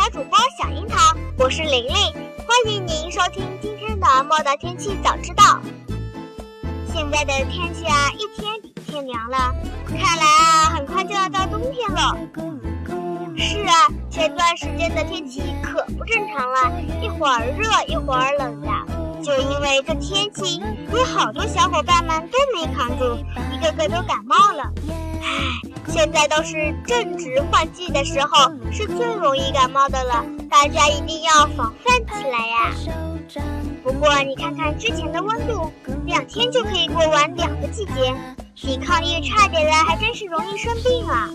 小主播小樱桃，我是玲玲，欢迎您收听今天的《莫大天气早知道，现在的天气啊，一天比一天凉了，看来啊，很快就要到冬天了。是啊，前段时间的天气可不正常了，一会儿热，一会儿冷的。就因为这天气，有好多小伙伴们都没扛住，一个个都感冒了。唉，现在都是正值换季的时候，是最容易感冒的了，大家一定要防范起来呀。不过你看看之前的温度，两天就可以过完两个季节，抵抗力差点的还真是容易生病啊。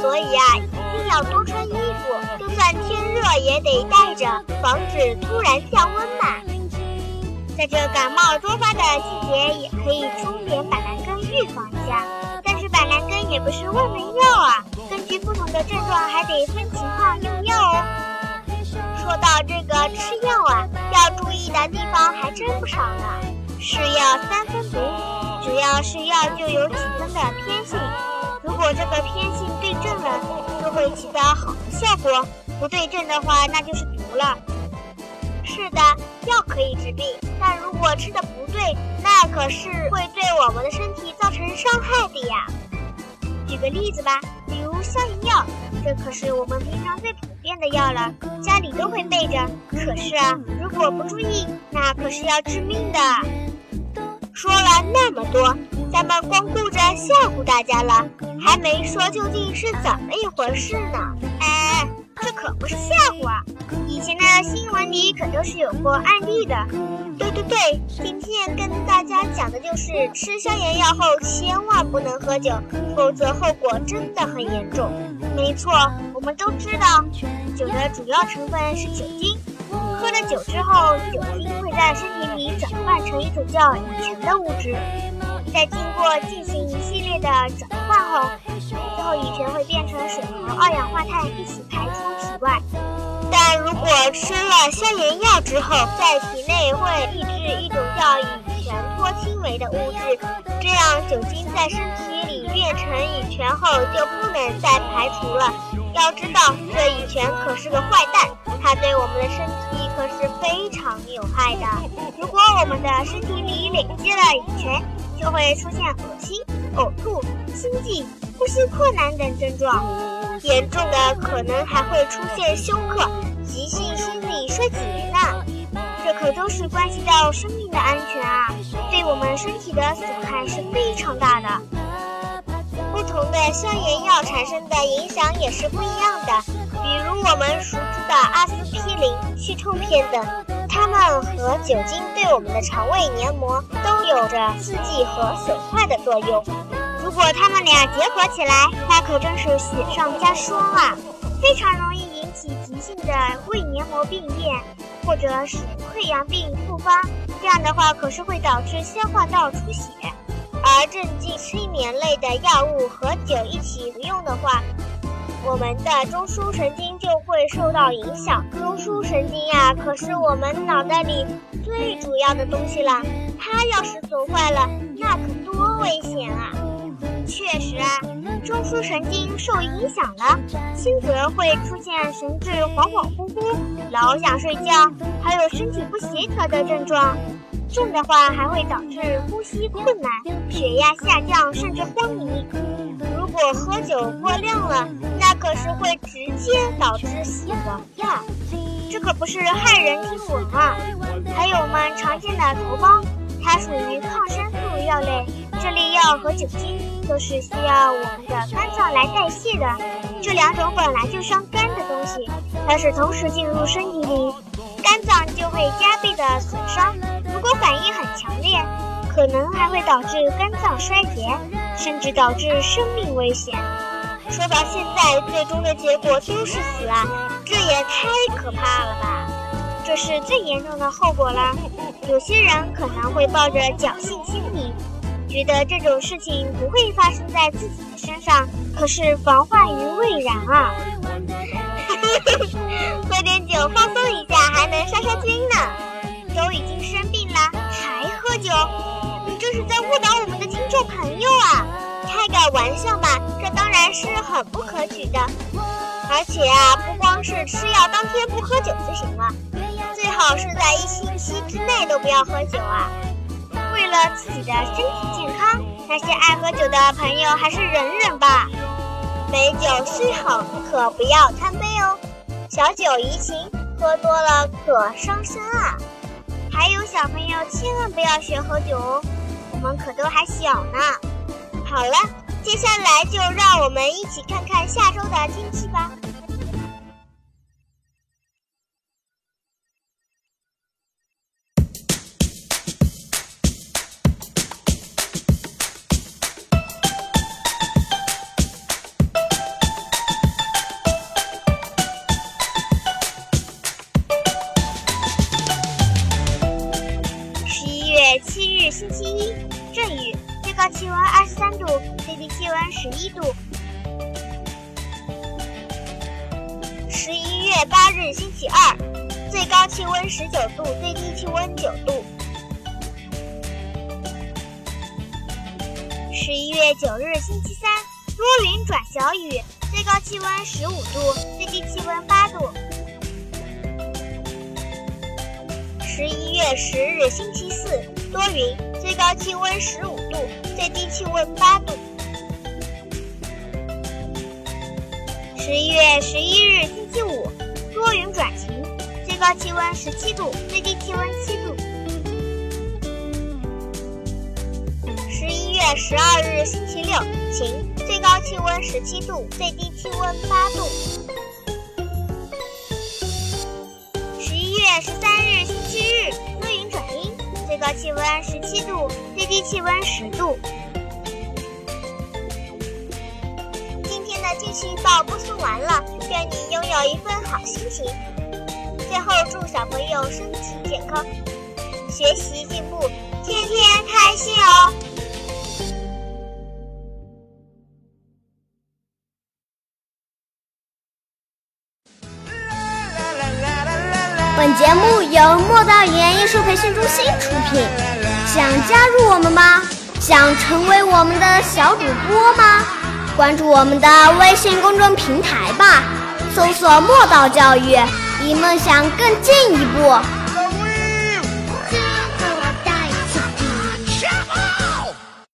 所以啊，一定要多穿衣服，就算天热也得带着，防止突然降温嘛。在这感冒多发的季节，也可以冲点板蓝根预防一下。但是板蓝根也不是万能药啊，根据不同的症状还得分情况用药哦。说到这个吃药啊，要注意的地方还真不少呢。是药三分毒，只要是药就有几分的偏性。如果这个偏性对症了，就会起到好的效果；不对症的话，那就是毒了。是的，药可以治病，但如果吃的不对，那可是会对我们的身体造成伤害的呀。举个例子吧，比如消炎药，这可是我们平常最普遍的药了，家里都会备着。可是啊，如果不注意，那可是要致命的。说了那么多，咱们光顾着吓唬大家了，还没说究竟是怎么一回事呢。哎。这可不是吓唬啊！以前的新闻里可都是有过案例的。对对对，今天跟大家讲的就是吃消炎药后千万不能喝酒，否则后果真的很严重。没错，我们都知道，酒的主要成分是酒精。喝了酒之后，酒精会在身体里转换成一种叫乙醛的物质，在经过进行一系列的转换后。最后，乙醛会变成水和二氧化碳一起排出。如果吃了消炎药之后，在体内会抑制一种叫乙醛脱氢酶的物质，这样酒精在身体里变成乙醛后就不能再排除了。要知道，这乙醛可是个坏蛋，它对我们的身体可是非常有害的。如果我们的身体里累积了乙醛，就会出现恶心、呕吐、心悸。呼吸困难等症状，严重的可能还会出现休克、急性心力衰竭呢。这可都是关系到生命的安全啊，对我们身体的损害是非常大的。不同的消炎药产生的影响也是不一样的，比如我们熟知的阿司匹林、去痛片等，它们和酒精对我们的肠胃黏膜都有着刺激和损坏的作用。如果它们俩结合起来，那可真是雪上加霜啊！非常容易性的胃黏膜病变，或者使溃疡病复发。这样的话，可是会导致消化道出血。而镇静催眠类的药物和酒一起服用的话，我们的中枢神经就会受到影响。中枢神经呀，可是我们脑袋里最主要的东西了。它要是损坏了，那可多危险啊！确实啊，中枢神经受影响了，轻则会出现神志恍恍惚惚、老想睡觉，还有身体不协调的症状；重的话还会导致呼吸困难、血压下降，甚至昏迷。如果喝酒过量了，那可是会直接导致死亡呀！这可不是骇人听闻啊！还有我们常见的头孢，它属于抗生素药类。智利药和酒精都是需要我们的肝脏来代谢的。这两种本来就伤肝的东西，要是同时进入身体里，肝脏就会加倍的损伤。如果反应很强烈，可能还会导致肝脏衰竭，甚至导致生命危险。说到现在，最终的结果都是死啊！这也太可怕了吧！这是最严重的后果了。有些人可能会抱着侥幸心理，觉得这种事情不会发生在自己的身上。可是防患于未然啊！喝点酒放松一下，还能杀杀菌呢。都已经生病了还喝酒，你这是在误导我们的听众朋友啊！开个玩笑嘛，这当然是很不可取的。而且啊，不光是吃药当天不喝酒就行了，最好是在一星期之内都不要喝酒啊。为了自己的身体健康，那些爱喝酒的朋友还是忍忍吧。美酒虽好，可不要贪杯哦。小酒怡情，喝多了可伤身啊。还有小朋友千万不要学喝酒哦，我们可都还小呢。好了，接下来就让我们一起看看下周的天气吧。日星期二，最高气温十九度，最低气温九度。十一月九日星期三，多云转小雨，最高气温十五度，最低气温八度。十一月十日星期四，多云，最高气温十五度。最低气温八度。十一月十一日星期五，多云转晴，最高气温十七度，最低气温七度。十一月十二日星期六，晴，最高气温十七度，最低气温八度。十一月十三日星期日，多云转阴，最高气温十七度。最低气温十度。今天的天气预报播送完了，愿你拥有一份好心情。最后祝小朋友身体健康，学习进步，天天开心哦！本节目由莫道语言艺术培训中心出品。想加入我们吗？想成为我们的小主播吗？关注我们的微信公众平台吧，搜索“墨道教育”，离梦想更进一步。